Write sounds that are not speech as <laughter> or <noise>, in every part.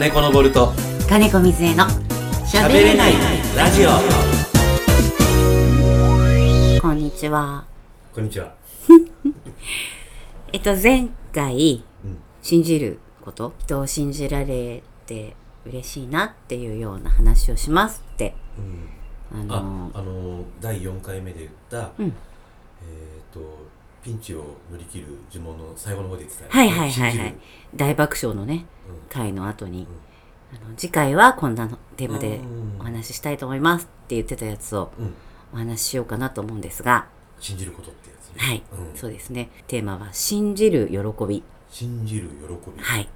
金子のボルト。金子水江の喋れない。ラジオ。こんにちは。こんにちは。<laughs> えっと前回、うん。信じること？人を信じられて嬉しいなっていうような話をしますって。うん。ああのあの第4回目で言った、うん。えっ、とピンチを乗り切る呪文の最後の方ではいはいはいはい。大爆笑のねうん。回の後に、あの次回はこんなのテーマでうん。お話ししたいと思いますって言ってたやつをうん。お話ししようかなと思うんですが。信じることってやつね。はい、うん。そうですね。テーマは信じる喜び。信じる喜び。はい。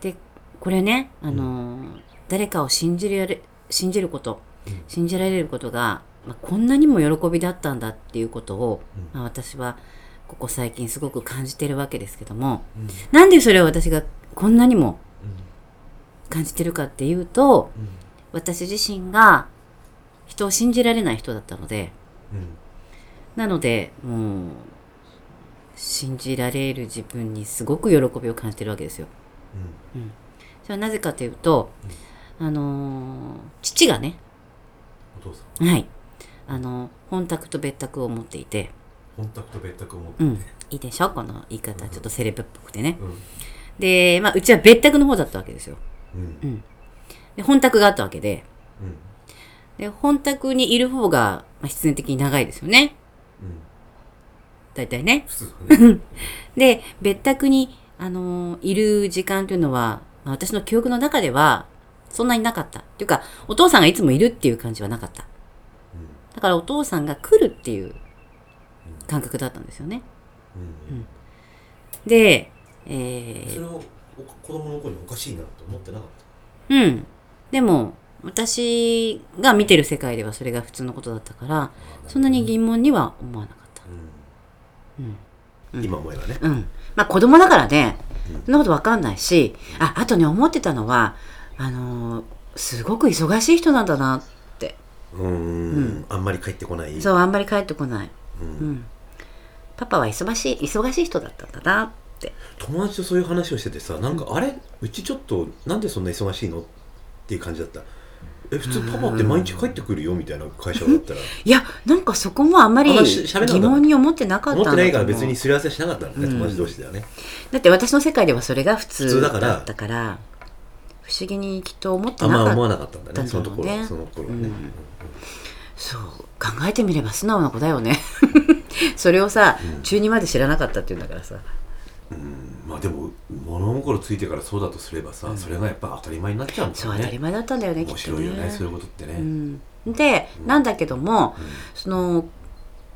で、これね、あのー誰かを信じられ、信じること、うん。信じられることが、まあ、こんなにも喜びだったんだっていうことを、うん。まあ、私はここ最近すごく感じてるわけですけども、うん。なんでそれを私がこんなにもうん感じてるかっていうと、うん。私自身が人を信じられない人だったので、うん。なので、もう、信じられる自分にすごく喜びを感じてるわけですよ。うん。それはなぜかというと、あのー父がね、お父さん。はい、あの本宅と別宅を持っていて、本宅と別宅を持ってうん。て、いいでしょ？この言い方、ちょっとセレブっぽくてね。うん。で、まあ、うちは別宅の方だったわけですよ。うん。うん。で、本宅があったわけで、うん。で、本宅にいる方が、まあ、必然的に長いですよね。うん。大体ね。普通だね。<laughs> で、別宅に、あのーいる時間というのは、まあ私の記憶の中では、そんなになかった。っていうか、お父さんがいつもいるっていう感じはなかった。だからお父さんが来るっていう感覚だったんですよね。うんうんで、えー、それをお子供の頃におかしいなと思ってなかっうん。でも、私が見てる世界ではそれが普通のことだったから、たそんなに疑問には思わなかった。うん今思えばねうん。まあ子供だからね、そんなことわかんないし、あ、あとね、思ってたのは、あのーすごく忙しい人なんだな。うんあん。まり帰ってこないそう、あんまり帰ってこない。うん。うん。パパは忙しい、忙しい人だったんだなって。友達とそういう話をしててさなんかあれ？うちちょっとなんでそんな忙しいの？っていう感じだった。え普通パパって毎日帰ってくるよみたいな会社だったら。<laughs> いや、なんかそこもあんまり疑問に思ってなかった思ってないから別にすり合わせしなかったのね友達同士ではね。だって私の世界ではそれが普通普通だから。だったから不思議にきっと思ってあんまなかった思わなかったんだねそのところその頃はね。うん。そう考えてみれば素直な子だよね。<laughs> それをさ、中2まで知らなかったっていうんだからさ。うん。まあでも物心ついてからそうだとすればさそれがやっぱ当たり前になっちゃうんだそうよね当たり前だったんだよね面と白いよねねそういうことってね。うん、で、なんだけども、その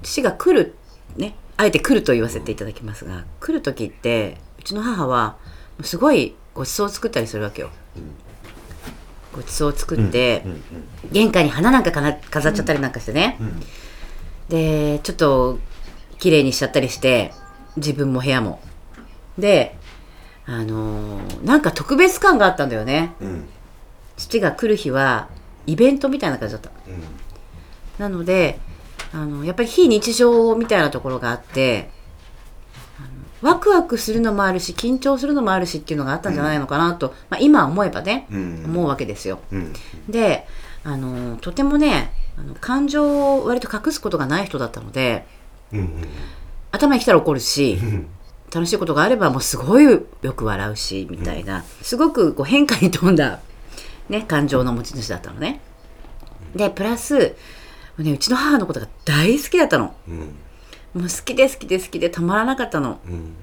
父が来るねあえて来ると言わせていただきますが、来る時ってうちの母はすごいごちそうを作ったりするわけよ、ごちそうを作って、玄関に花なんかかな飾っちゃったりなんかしてね、ん。でちょっと綺麗にしちゃったりして自分も部屋も。であのーなんか特別感があったんだよね。うん。父が来る日はイベントみたいな感じだった。うん。なのであのやっぱり非日常みたいなところがあってワクワクするのもあるし緊張するのもあるしっていうのがあったんじゃないのかなと、まあ、今思えばね、うん。思うわけですよ。うん。であのとてもねあの感情を割と隠すことがない人だったのでうん頭に来たら怒るしうん。楽しいことがあればもうすごいよく笑うしみたいな、すごくこう変化に富んだ、ね、感情の持ち主だったのね。でプラス、ね、うちの母のことが大好きだったの。うんもう好きで好きで好きでたまらなかったの。うん。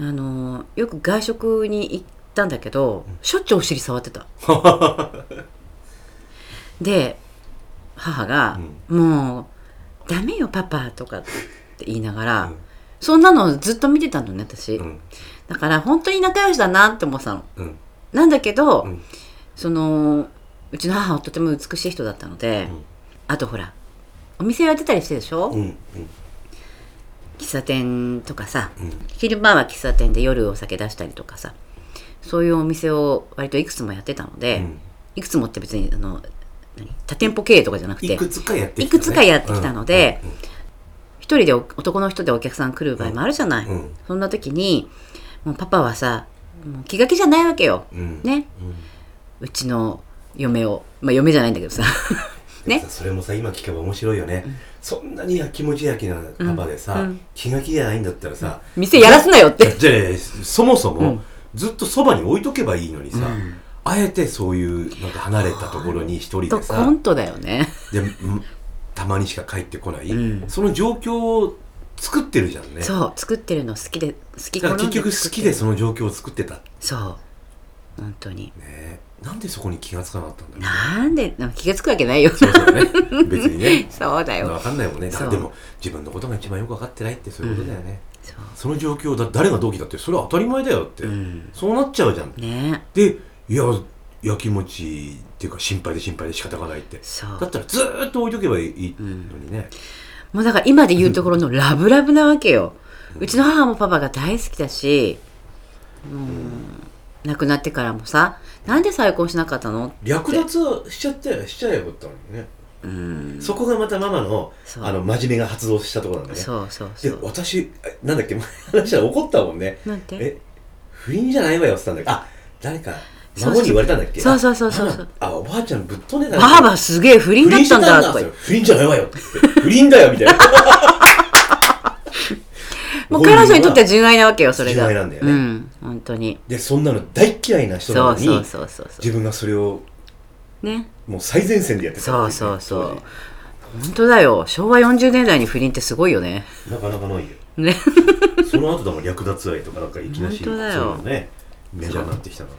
あのよく外食に行ったんだけどしょっちゅうお尻触ってた。<laughs> で母が「もうダメよパパ」とかって言いながら、うん。そんなのずっと見てたのね私、うん。だから本当に仲良しだなって思ってたの。うん。なんだけど、うん。そのうちの母はとても美しい人だったので、ん。あとほらお店やってたりしてるでしょ、うんうん喫茶店とかさ、うん。昼間は喫茶店で夜お酒出したりとかさそういうお店を割といくつもやってたので、うん。いくつもって別にあの何多店舗経営とかじゃなくていくつかやってきたのでうんうん一人でお男の人でお客さん来る場合もあるじゃない、うん。そんな時にもうパパはさもう気が気じゃないわけよ。うん。ね。うちの嫁を。まあ嫁じゃないんだけどさ。ね <laughs> ね。それもさ今聞けば面白いよね、そんなにやきもち焼きなパパでさ、うん。うん。気が気じゃないんだったらさ、店やらすなよって。じゃあそもそも、うん。ずっとそばに置いとけばいいのにさ、うん。あえてそういうなんか離れたところに一人とでさコントだよね。でうんたまにしか帰ってこない、うん。その状況を作ってるじゃんね。そう作ってるの好きで好きだから結局好きでそその状況を作ってた。ねそう本当に。えなんでそこに気がつかなかったんだろうなんでなんか気がつくわけないよ。そうそうね。別にね。<laughs> そうだよ。分かんないもんね。でも自分のことが一番よく分かってないってそういうことだよね、そう。その状況だ誰が同期だってそれは当たり前だよって、うん。そうなっちゃうじゃん。ね。でいややきもちっていうか心配で心配で仕方がないって。そう。だったらずーっと置いとけばいいのにね、もうだから今で言うところのラブラブなわけよ。うちの母もパパが大好きだし、うん、亡くなってからもさ、なんで再婚しなかったの？って略奪はしちゃってしちゃえばよかったのにね、うん、そこがまたママのあの真面目が発動したところなんだね。そうそうでそう。私えなんだっけ？前 <laughs> 話したら怒ったもんね。なんて？え不倫じゃないわよって言ったんだけど。あ誰か孫に言われたんだっけ？そうそうそうそう。そうああおばあちゃんぶっ飛んでたばあばすげえ不倫だったんだ。不倫じゃないわよって。不倫だよみたいなもう彼女にとっては純愛なわけよ、それが。純愛なんだよねうん、本当に。でそんなの大嫌いな人なのにそうそうそうそうそ自分がそれをう。ね。もう最前線でやってたそうそうそう当。本当だよ。昭和40年代に不倫ってすごいよね。時なかなかないよね。<laughs> その後だもん略奪愛とかなんかいきなし本当だよそういうのねメジャーになってきたか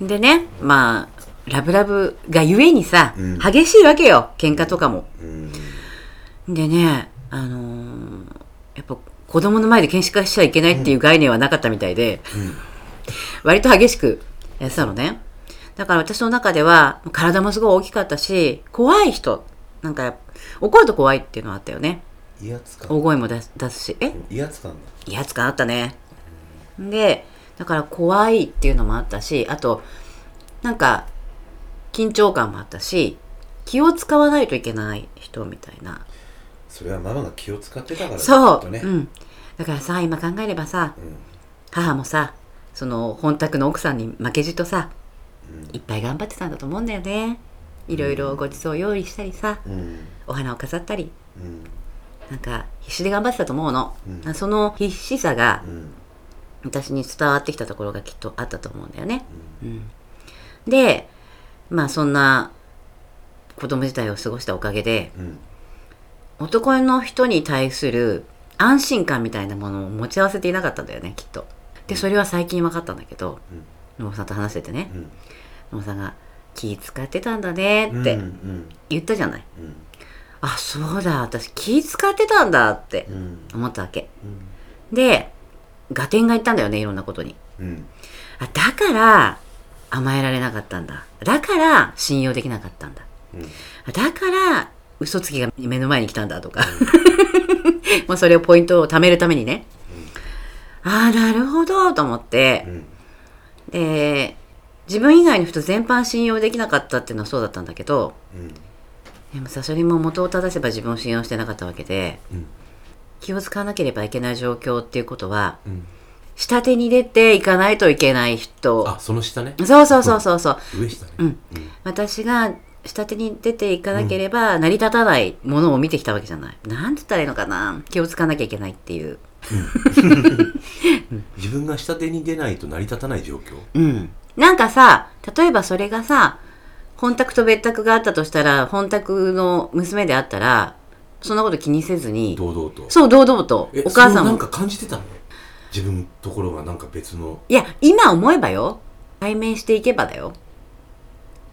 らでね、まあ、ラブラブがゆえにさ、うん激しいわけよ。喧嘩とかも。うんでね、あのーやっぱ子供の前で検視化しちゃいけないっていう概念はなかったみたいで、割と激しくやってたのね。だから私の中では体もすごい大きかったし、怖い人、なんか怒ると怖いっていうのはあったよね。威圧感大声も出す出すし、え？威圧感だ威圧感あったね。で、だから怖いっていうのもあったし、あと、なんか緊張感もあったし、気を使わないといけない人みたいな。それはママが気を使ってたからだそう、ね。うん。だからさ、今考えればさ、うん。母もさ、その本宅の奥さんに負けじとさ、いっぱい頑張ってたんだと思うんだよね。いろいろごちそう用意したりさ、うん。お花を飾ったり、うん。なんか必死で頑張ってたと思うの。うん。その必死さがうん。私に伝わってきたところがきっとあったと思うんだよね。うん。で、まあそんな子供時代を過ごしたおかげで、うん男の人に対する安心感みたいなものを持ち合わせていなかったんだよね、きっと。で、それは最近分かったんだけど、野茂さんと話しててね、うん野茂さんが気使ってたんだねってうんうん言ったじゃない。うんあ、そうだ、私気使ってたんだってうん思ったわけ。うんで、合点がいったんだよね、いろんなことに。うんあ、だから甘えられなかったんだ。だから信用できなかったんだ。うんだから嘘つきが目の前に来たんだとか、<laughs> まあそれをポイントを貯めるためにね、ああなるほどと思って。う、ん。で自分以外の人全般信用できなかったっていうのはそうだったんだけど。うん。でもさそれも元を正せば自分を信用してなかったわけで。うん。気を使わなければいけない状況っていうことはうん。下手に出ていかないといけない人。あその下ね。そうそうそうそうそう。ね。うん。私が下手に出ていかなければ成り立たないものを見てきたわけじゃない。なんて言ったらいいのかな気をつかなきゃいけないっていう。<laughs> 自分が下手に出ないと成り立たない状況？うん。なんかさ、例えばそれがさ、本宅と別宅があったとしたら、本宅の娘であったら、そんなこと気にせずに、堂々とそう、堂々とえ、お母さんも。なんか感じてたの？自分のところがなんか別のいや、今思えばよ。対面していけばだよ。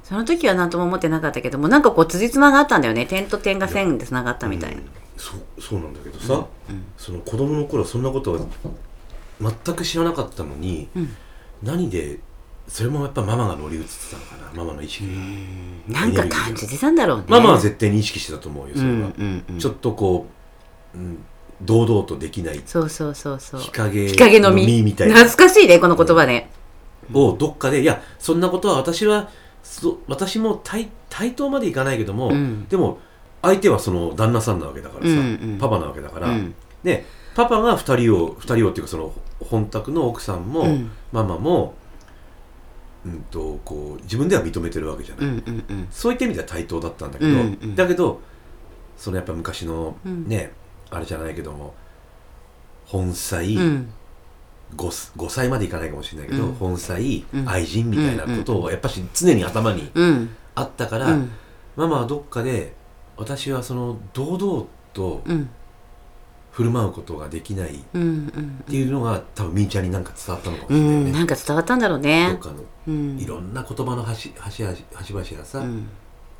その時は何とも思ってなかったけども、なんかこう、辻褄があったんだよね。点と点が線で繋がったみたいな。うんそうそうなんだけどさ、その子供の頃そんなことは全く知らなかったのに、ん何でそれもやっぱママが乗り移ってたのかなママの意識になんか感じてたんだろうね。ママは絶対に意識してたと思うよそれは、うんうんうんちょっとこう、うん、堂々とできないそうそうそうそう。日陰日陰の実。みたいな懐かしいね、この言葉ね。をどっかでいやそんなことは私はそ私も対対等までいかないけども、うん。でも相手はその旦那さんなわけだからさ、うんうん。パパなわけだから、うん。でパパが2人を2人をっていうかその本宅の奥さんも、うん。ママもうん、とこう自分では認めてるわけじゃない、うんうんうん。そういった意味では対等だったんだけど、うんうん。だけどそのやっぱ昔のうん。ね、あれじゃないけども本妻、うんごす5歳までいかないかもしれないけど、うん。本妻、うん。愛人みたいなことをやっぱし常に頭にうん。あったから、うん。ママはどっかで私はその堂々とうん。振る舞うことができないっうんうん。ていうのが多分みーちゃんになんか伝わったのかもしうれないね、んなんか伝わったんだろうどねっかのうん。いろんな言葉の端端々端々がさ、うん。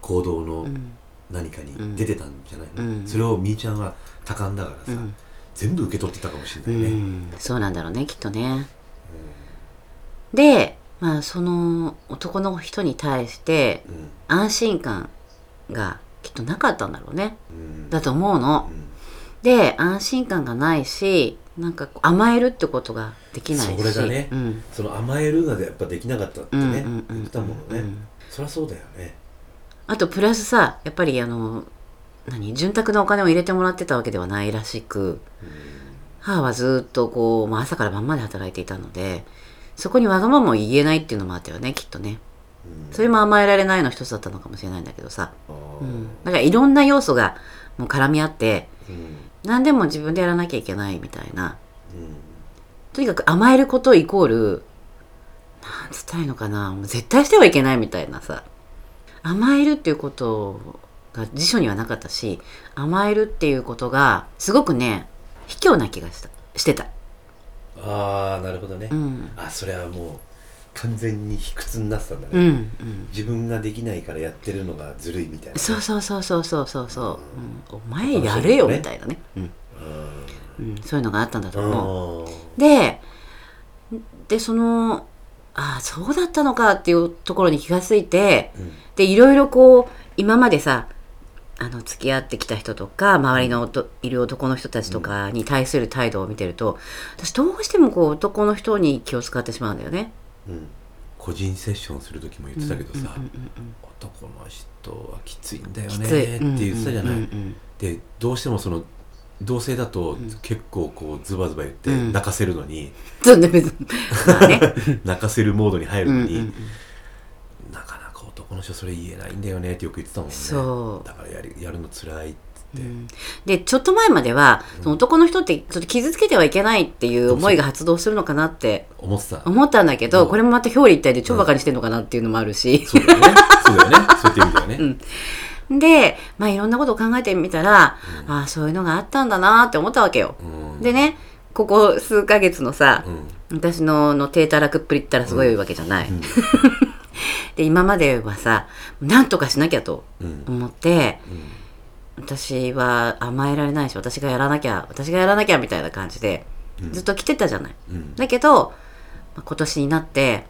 行動のうん。何かに出てたんじゃないの、うん。それをみーちゃんは多感だからさ、うん全部受け取ってたかもしれうないね、ん。そうなんだろうねきっとね。でまあその男の人に対してうん。安心感がきっとなかったんだろうね。うん。だと思うの。で安心感がないしなんか甘えるってことができないし。それがねうん。その甘えるがやっぱできなかったってね、うんうんうん言ってたものね、うんそりゃそうだよね。あとプラスさやっぱりあの何？潤沢なお金を入れてもらってたわけではないらしく母はずっとこう、まあ、朝から晩まで働いていたのでそこにわがままを言えないっていうのもあったよねきっとね。うん。それも甘えられないの一つだったのかもしれないんだけどさ、うん、だからいろんな要素がもう絡み合ってうん。何でも自分でやらなきゃいけないみたいな。うん。とにかく甘えることイコールなんつったらいいのかな。もう絶対してはいけないみたいなさ。甘えるっていうことが辞書にはなかったし甘えるっていうことがすごくね卑怯な気がした。してた。ああなるほどね、うん。あそれはもう完全に卑屈になってたんだね、うんうん。自分ができないからやってるのがずるいみたいなね、そうそうそうそうそうそうそう、うん、お前やれよみたいなね、うん。うん、そういうのがあったんだと思う。あででそのああそうだったのかっていうところに気がついてでいろいろこう今までさあの付き合ってきた人とか周りのいる男の人たちとかに対する態度を見てると私どうしてもこう男の人に気を使ってしまうんだよね。うん。個人セッションする時も言ってたけどさ、うんうん男の人はきついんだよねって言ってたじゃない、うんうんでどうしてもその同性だとん。結構こうズバズバ言ってうん。泣かせるのに、<laughs> そうね別に。まあね。<laughs> 泣かせるモードに入るのに、なか男の人それ言えないんだよねってよく言ってたもんね。そう。だからやるやるの辛いって、うん。でちょっと前まではその男の人ってちょっと傷つけてはいけないっていう思いが発動するのかなって思ってた。思ったんだけど、うん。これもまた表裏一体で超バカにしてるのかなっていうのもあるし、そうだよね。そうだよね。そういった意味だよね、<laughs> で、まあ、いろんなことを考えてみたら、ああそういうのがあったんだなって思ったわけよ。うん。でねここ数ヶ月のさう、ん。私のの低たらくっぷりったらすごいわけじゃない。<laughs> うんで今まではさなんとかしなきゃとうん。思ってうん。私は甘えられないし私がやらなきゃ私がやらなきゃみたいな感じでうん。ずっと来てたじゃない。うん。だけど、まあ今年になって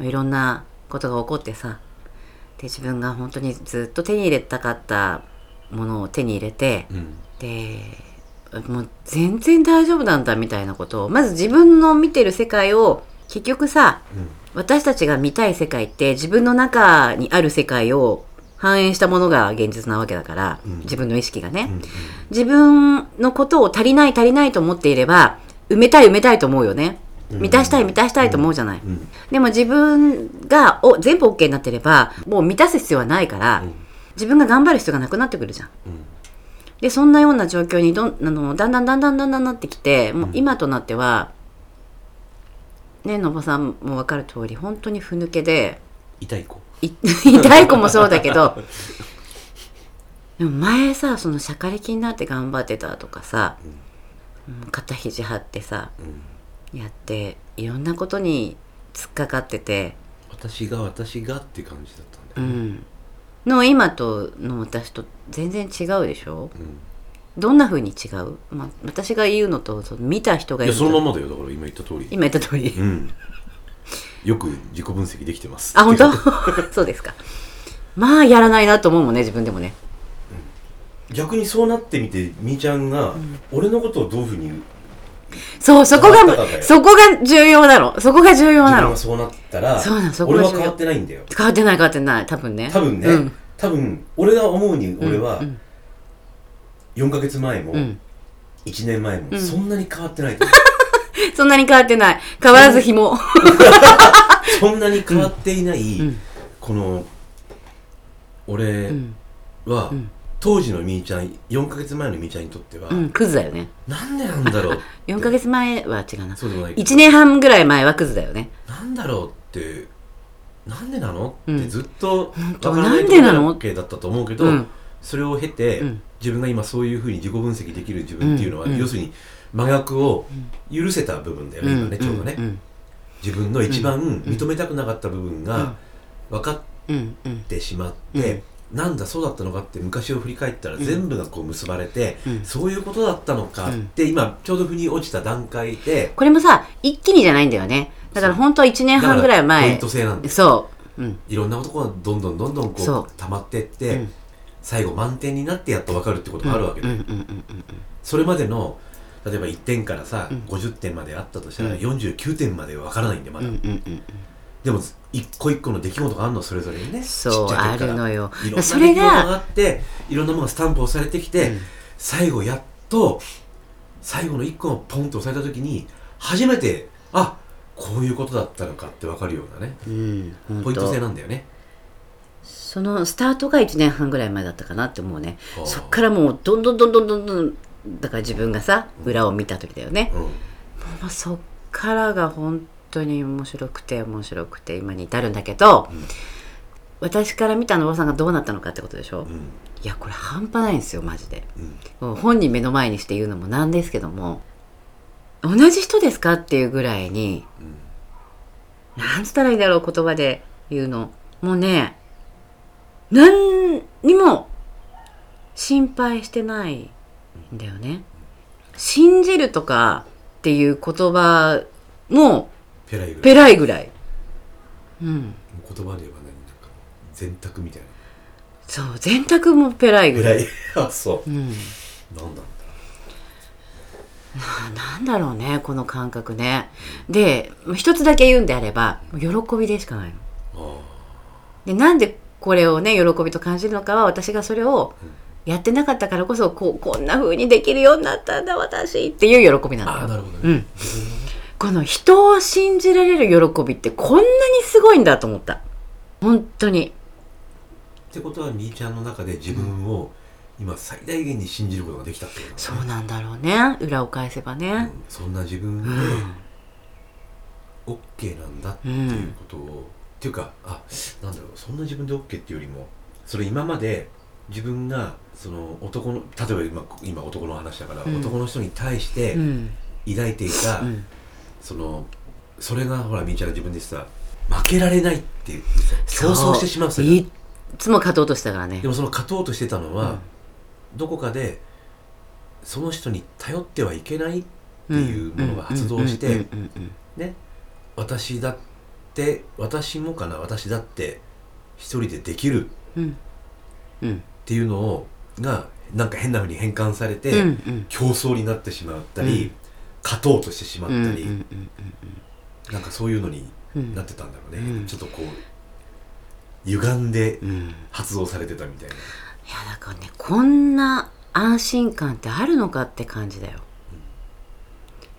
いろんなことが起こってさで自分が本当にずっと手に入れたかったものを手に入れてうん。でもう全然大丈夫なんだみたいなことをまず自分の見てる世界を結局さうん私たちが見たい世界って自分の中にある世界を反映したものが現実なわけだから、うん。自分の意識がね、うん自分のことを足りない足りないと思っていれば埋めたい埋めたいと思うよね。うん。満たしたい満たしたいと思うじゃない、うん。でも自分がお全部 OK になってればもう満たす必要はないから、うん。自分が頑張る必要がなくなってくるじゃん。うん。でそんなような状況にどんあのだんだんだんだんだんだんなってきてもう今となってはねのぼさんも分かる通り本当にふぬけで痛い子。い <laughs> 痛い子もそうだけどでも前さそのしゃかりきになって頑張ってたとかさ、うん。肩肘張ってさうん。やっていろんなことに突っかかってて、私が私がって感じだったうんだよね。ん、の今との私と全然違うでしょ？うんどんな風に違う、まあ、私が言うのとその見た人がいやそのままだよ。だから今言った通り。今言った通り、うん。よく自己分析できてます。あ本当？<laughs> そうですか。まあやらないなと思うもんね自分でもね。逆にそうなってみてみーちゃんが俺のことをどういうふうにそうそこ変わったかだよ。がそこが重要なの。そこが重要なの。自分がそうなったらそうなのそこ俺は変わってないんだよ。変わってない変わってない。多分ね。多分ね、うん。多分俺が思うに俺はうん4ヶ月前もうん。1年前もうん。そんなに変わってないと。思 <laughs> そんなに変わってない。変わらず紐。う <laughs> そんなに変わっていない、うん。この俺うん。は、うん。当時のみーちゃん4ヶ月前のみーちゃんにとっては、うん。クズだよね。なんでなんだろう4 <laughs> ヶ月前は違うな。そうでもないけど。1年半ぐらい前はクズだよね。なんだろうってなんでなの、うん。ってずっと当わからないなんでなだったと思うけど、うんそれを経て、うん。自分が今そういうふうに自己分析できる自分っていうのは、うん。要するに真逆を許せた部分だよね、今ねちょうどね、うん。自分の一番認めたくなかった部分が分かってしまって、なんだそうだったのかって昔を振り返ったら全部がこう結ばれて、うん。そういうことだったのかって今ちょうど腑に落ちた段階でこれもさ一気にじゃないんだよね。だから本当は1年半ぐらいだからポイン前ト制なんですそう。うん。いろんなことがどんどんどんどんこそうう。溜まってって、うん最後満点になってやっと分かるってことがあるわけで、それまでの例えば1点からさ、うん50点まであったとしたら、うん49点まで分からないんでまだ、でも一個一個の出来事があるのそれぞれにねそうあるのよいろんなそれが出来事があっていろんなものがスタンプ押されてきて、うん最後やっと最後の一個をポンと押された時に初めてあこういうことだったのかって分かるようなねうんポイント制なんだよねそのスタートが1年半ぐらい前だったかなって思うね。そっからもうどんどんどんどんどんどんだから自分がさ裏を見た時だよね、うん。もうそっからが本当に面白くて面白くて今に至るんだけど、うん。私から見たのおばさんがどうなったのかってことでしょ、うん。いやこれ半端ないんですよマジで。うん。もう本人目の前にして言うのもなんですけども同じ人ですかっていうぐらいにうん。なんつったらいいんだろう言葉で言うの。もうね何にも心配してないんだよね。信じるとかっていう言葉もペライぐらい。ペライぐらい。うん。言葉で言えば何なんか全卓みたいな。そう電卓もペライぐらい。ぐらいあそう。うん。なんだ。なんだろうねこの感覚ね。で一つだけ言うんであれば喜びでしかないの。あでなんでこれをね喜びと感じるのかは私がそれをやってなかったからこそこうこんな風にできるようになったんだ私っていう喜びなんだよ。なるほどね、この人を信じられる喜びってこんなにすごいんだと思った。本当に。ってことはみーちゃんの中で自分を今最大限に信じることができたってことだね。そうなんだろうね。裏を返せばね。うん。そんな自分でうん。OK なんだっていうことを、っていうかあなんだろうそんな自分で OK っていうよりもそれ今まで自分がその男の例えば今今男の話だから、うん。男の人に対してうん。抱いていた、うん。そのそれがほらみーちゃんが自分でさ負けられないっていうさ競争してしまうさ。そういっつも勝とうとしたからね。でもその勝とうとしてたのは、うん。どこかでその人に頼ってはいけないっていうものが発動してうんうんうんうん。ね私だって私もかな私だって一人でできるっうん。うん。ていうのをがなんか変な風に変換されうんて、うん。競争になってしまったり、うん。勝とうとしてしまったり、うんうんうんなんかそういうのにうん。なってたんだろうね、うん。ちょっとこう歪んでうんいや発動されてたみたいな、だからねこんな安心感ってあるのかって感じだよ。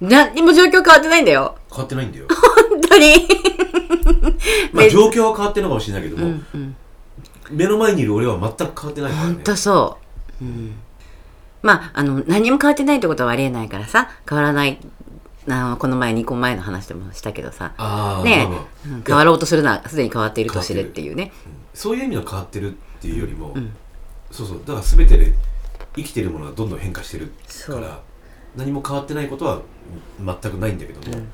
何にも状況変わってないんだよ。変わってないんだよ。本 <laughs> 当に。<laughs> まあ別状況は変わってるのかもしれないけどうも、んうん。目の前にいる俺は全く変わってないからね。本当そう、うん、まああの何も変わってないってことはありえないからさ変わらないあのこの前2個前の話でもしたけどさ。ねまあまあうん変わろうとするなすでに変わっている年でっていうね。うんそういう意味の変わってるっていうよりも、うん。そうそう。だから全てで生きてるものはどんどん変化してるから何も変わってないことは全くないんだけども、うん。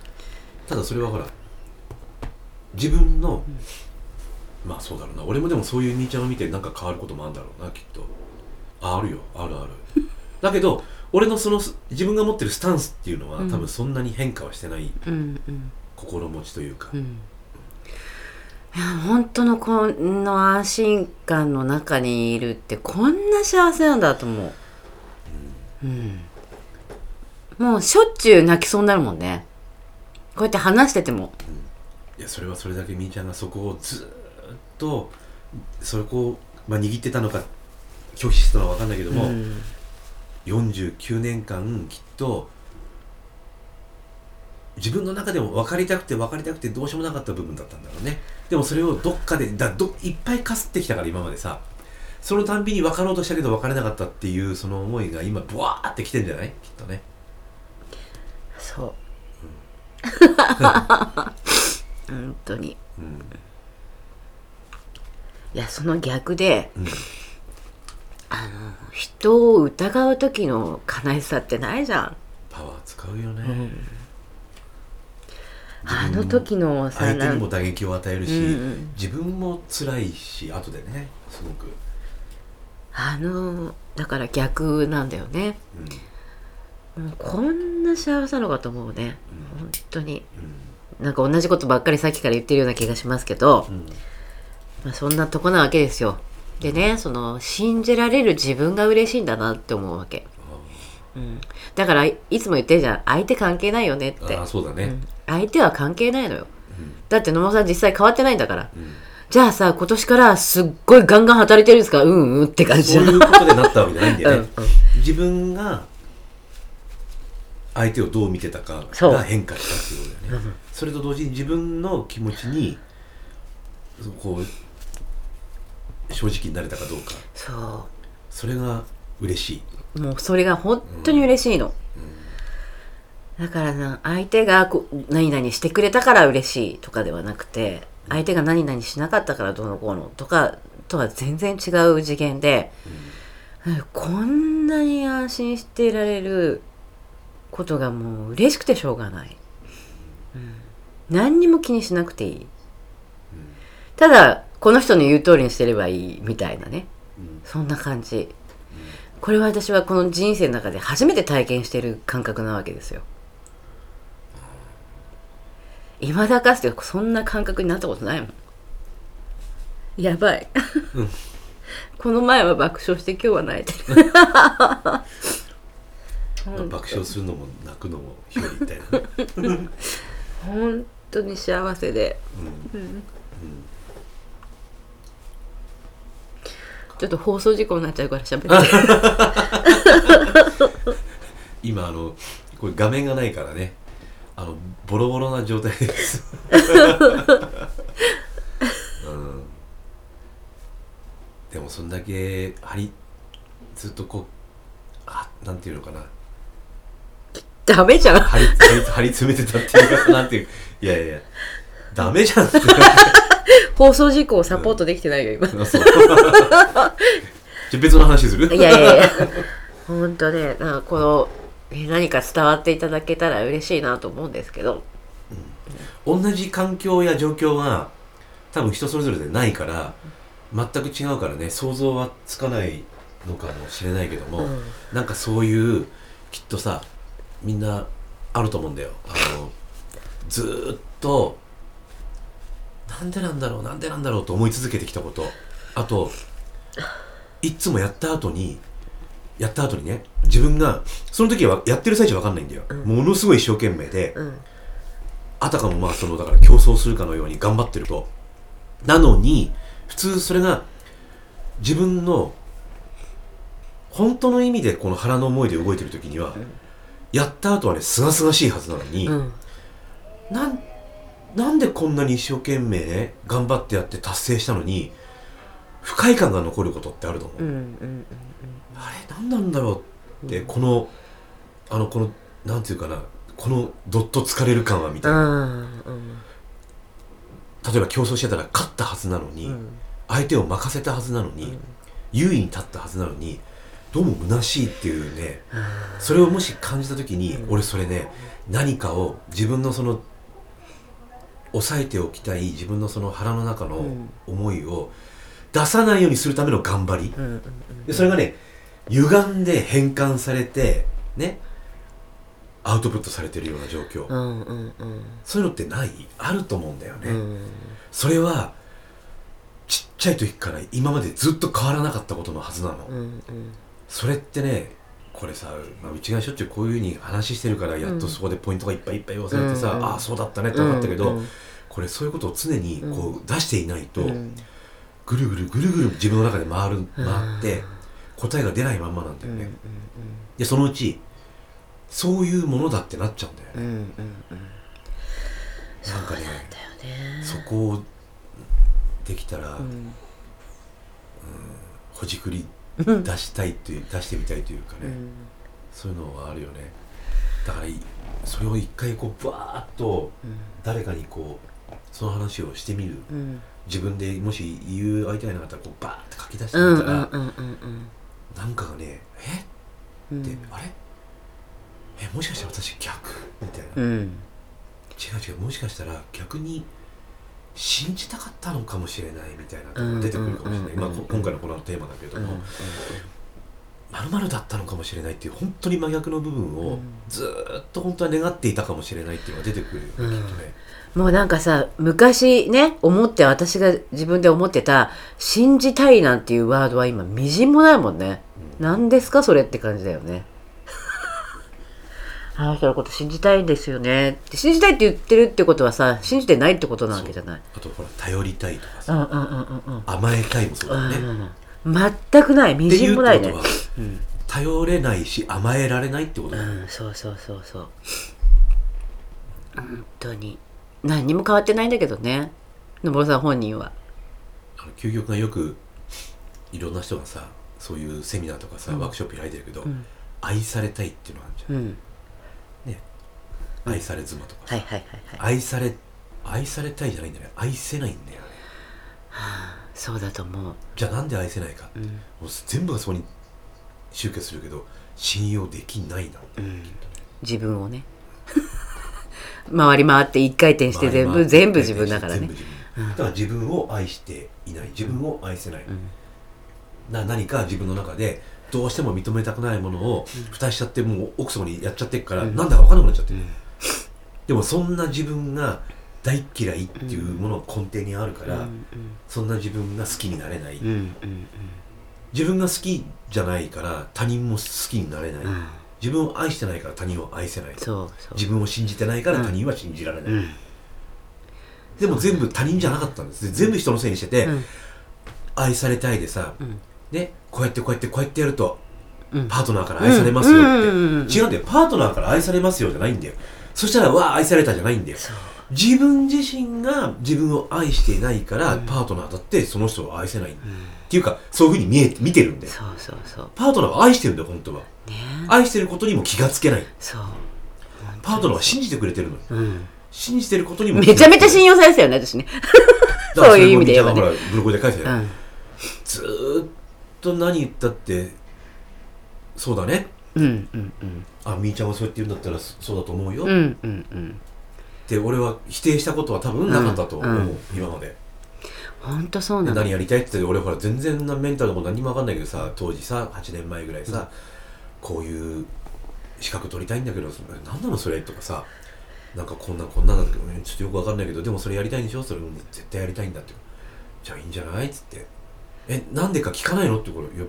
ただそれはほら自分の、まあそうだろうな。俺もでもそういう兄ちゃんを見てなんか変わることもあるんだろうなきっと。ああるよ。あるある。<laughs> だけど俺のその自分が持ってるスタンスっていうのは、うん。多分そんなに変化はしてないうんうん。心持ちというか、うん。いや本当のこの安心感の中にいるってこんな幸せなんだと思う、うん、もうしょっちゅう泣きそうになるもんね。こうやって話しててもいやそれはそれだけみーちゃんがそこをずーっとそこを、まあ、握ってたのか拒否してたのか分かんないけども、うん。49年間きっと自分の中でも分かりたくて分かりたくてどうしようもなかった部分だったんだろうね。でもそれをどっかでだどいっぱいかすってきたから今までさ。そのたんびに分かろうとしたけど分からなかったっていうその思いが今ブワーってきてんじゃない？きっとね。そう <laughs> 本当に。うん。いやその逆でうん。あの人を疑う時の悲しさってないじゃん。パワー使うよね、あの時のさ相手にも打撃を与えるし、うん。うん自分も辛いし後でねすごく、あのだから逆なんだよね。もうこんな幸せなのかと思うね。本当になんか同じことばっかりさっきから言ってるような気がしますけど、うん。うんまあ、そんなとこなわけですよ。でねその信じられる自分が嬉しいんだなって思うわけ、うん、だからいいつも言ってるじゃん。相手関係ないよねって。ああそうだね、うん。相手は関係ないのよ。うん。だって野間さん実際変わってないんだから。うん。じゃあさ今年からすっごいガンガン働いてるんですか？うんうんって感じそういうことでなったわけじゃないんだよね、<laughs> うん自分が相手をどう見てたかが変化したっていうことだよねそれと同時に自分の気持ちにこう正直になれたかどうか。そそれが嬉しい、うもうそれが本当に嬉しいの、だからな相手がこう何々してくれたから嬉しいとかではなくて相手が何々しなかったからどうのこうのとかとは全然違う次元で、こんなに安心していられることがもう嬉しくてしょうがない、うん何にも気にしなくていい、ただこの人の言う通りにしてればいいみたいなね。うんそんな感じ。これは私はこの人生の中で初めて体験している感覚なわけですよ。未だかつてそんな感覚になったことないもん。やばい、うん。この前は爆笑して今日は泣いてる。ま <laughs> あ爆笑するのも泣くのも表裏一体だね、本当に幸せで。うん。ちょっと放送事故になっちゃうから喋って。<laughs> 今あのこれ画面がないからね。あのボロボロな状態です、<laughs> うん、でもそんだけ張りずっとこうあなんていうのかなダメじゃん。張り張り張り詰めてたっていうかなんていう。いやいやダメじゃん。って放送事故をサポートできてないよ今。あそう。じゃあ別の話する？いやいやいや。本当ねなんかこのえ何か伝わっていただけたら嬉しいなと思うんですけど。同じ環境や状況が多分人それぞれでないから全く違うからね想像はつかないのかもしれないけども、うん。なんかそういうきっとさみんなあると思うんだよ。あのずーっとなんでなんだろうなんでなんだろうと思い続けてきたこと。あといっつもやった後にやった後にね自分がその時はやってる最中わかんないんだよ、ものすごい一生懸命で、うん。あたかもまあそのだから競争するかのように頑張ってると。なのに普通それが自分の本当の意味でこの腹の思いで動いてる時には、やった後はねすがすがしいはずなのに、うん。なんなんでこんなに一生懸命ね頑張ってやって達成したのに不快感が残ることってあると思う、うんうんあれ何なんだろうって、このあのこのなんていうかなこのどっと疲れる感はみたういな、んうん例えば競争してたら勝ったはずなのに、うん。相手を任せたはずなのに、優位に立ったはずなのにどうも虚しいっていうねそれをもし感じた時に、俺それね何かを自分のその抑えておきたい自分のその腹の中のうん。思いを出さないようにするための頑張り、でそれがね歪んで変換されてねアウトプットされてるような状況、うんうんうん。そういうのってない？あると思うんだよね、うん。それはちっちゃい時から今までずっと変わらなかったことのはずなの、うんうんそれってねこれさ、まあ、うちがしょっちゅうこういうふうに話してるからやっとそこでポイントがいっぱいいっぱい言わされてさ、うん。うんああそうだったねって分かったけど、うんうんこれそういうことを常にこう出していないと、うん。ぐるぐるぐるぐる自分の中で回る回って答えが出ないまんまなんだよね、でそのうちそういうものだってなっちゃうんだよね、うんうんうん。なんかねね。そこをできたら、うん。ほじくりうん出したいっていう出してみたいというかね、うん。そういうのはあるよね。だからいそれを一回こうバーッと誰かにこうその話をしてみる。うん。自分でもし言う相手がいなかったらこうバーッて書き出してうんみたら、うんうんうんなんかがねえ？うん。って、あれ？えもしかしたら私逆？みたいな、うん。違う違うもしかしたら逆に信じたかったのかもしれないみたいなところが出てくるかもしれない、今回のこのテーマだけれど。うん。も、まるまるだったのかもしれないっていう本当に真逆の部分をうん。ずーっと本当は願っていたかもしれないっていうのが出てくるよね、うんきっとねもうなんかさ昔ね思って私が自分で思ってた「信じたい」なんていうワードは今みじんもないもんね、何ですかそれって感じだよねあの人のこと信じたいんですよね。信じたいって言ってるってことはさ信じてないってことなわけじゃない。あとほら頼りたいとかうさんうんうんうんうん。甘えたいもそうだよね、うん全くない。みじんもないね。いうってことはうん。頼れないし甘えられないってことだ、うん、そうそうそうそう。本当に。何にも変わってないんだけどね。のぼるさん本人は。究極がよくいろんな人がさそういうセミナーとかさ、うん。ワークショップ開いてるけど、ん。愛されたいっていうのがあるじゃん、うん。ね愛され妻とか。さ、はいはいはいはい。愛され愛されたいじゃないんだよね。愛せないんだよね。そうだと思う、じゃあなんで愛せないか、うん。もう全部がそこに集結するけど信用できないなうん、自分をね。<laughs> 回り回って一回転して全部全部自分だからね。全部自分。だから自分を愛していない。自分を愛せない、な何か自分の中でどうしても認めたくないものを蓋しちゃってもう奥底にやっちゃってるから、うん。なんだか分かんなくなっちゃって。る、うんでもそんな自分が大っ嫌いっていうものが根底にあるから、うんそんな自分が好きになれない、うんうん自分が好きじゃないから他人も好きになれない、うん。うん自分を愛してないから他人を愛せない自分を信じてないから他人は信じられない、うん。でも全部他人じゃなかったんです。全部人のせいにしてて、うん。愛されたいでさ、うん。ね、こうやってこうやってこうやってやるとうん。パートナーから愛されますよって、うんうんうんうん。違うんだよ。パートナーから愛されますよじゃないんだよそしたらわあ愛されたじゃないんだよ。自分自身が自分を愛していないから、うん。パートナーだってその人を愛せない、っうん。ていうかそういうふうに見え見てるんだよ。そうそうそう。パートナーは愛してるんだよ本当は。ね愛してることにも気がつけない。そう。パートナーは信じてくれてるのよ。うん。信じてることにもめちゃめちゃ信用されてたよね私ねそういう意味で言えばね。ほらブログで書いてたずーっと何言ったってそうだねうんうんうん。あみーちゃんがそうやって言うんだったらそそうだと思うよ、っうんうんうん。て俺は否定したことは多分なかったと思う、うんうん。今まで。本当そうなの。で何やりたいって言って俺ほら全然なメンタルのこと何にも分かんないけどさ当時さ8年前ぐらいさ、こういう資格取りたいんだけどそれ何なのそれとかさなんかこんなこんなんだけどねちょっとよく分かんないけどでもそれやりたいんでしょ？それうん絶対やりたいんだって。じゃあいいんじゃない？っつって。えなんでか聞かないの？ってこれいや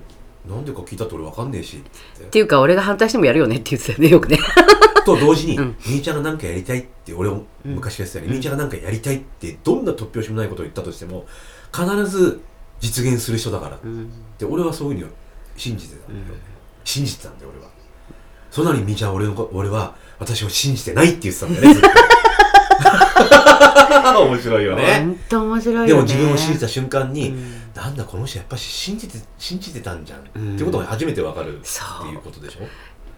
なんでか聞いたって俺分かんねえしっつっってていうか俺が反対してもやるよねって言ってたよねよくね。<laughs> と同時に、うん。みーちゃんが何かやりたいって俺も昔から言ってたよね、うん。みーちゃんが何かやりたいってどんな突拍子もないことを言ったとしても必ず実現する人だからっうん。て俺はそういうふうに信じてたんだよ、うん。信じてたんだよ俺は。それなのにみーちゃんは俺のこ俺は私を信じてないって言ってたんだよねずっと <laughs> <laughs> 面白いよね。本当面白いよね。でも自分を信じた瞬間に、うん。なんだこの人やっぱし信じて信じてたんじゃん、うん。ってことが初めてわかるっていうことでしょ？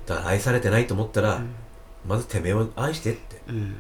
だから愛されてないと思ったら、うん。まずてめえを愛してって。うん